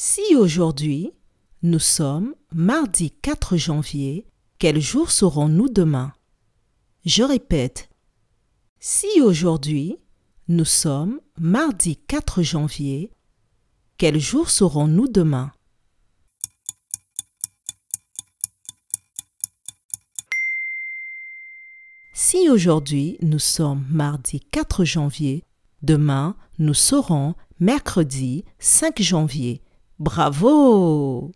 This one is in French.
Si aujourd'hui nous sommes mardi 4 janvier, quel jour serons-nous demain? Je répète. Si aujourd'hui nous sommes mardi 4 janvier, quel jour serons-nous demain? Si aujourd'hui nous sommes mardi 4 janvier, demain nous serons mercredi 5 janvier. Bravo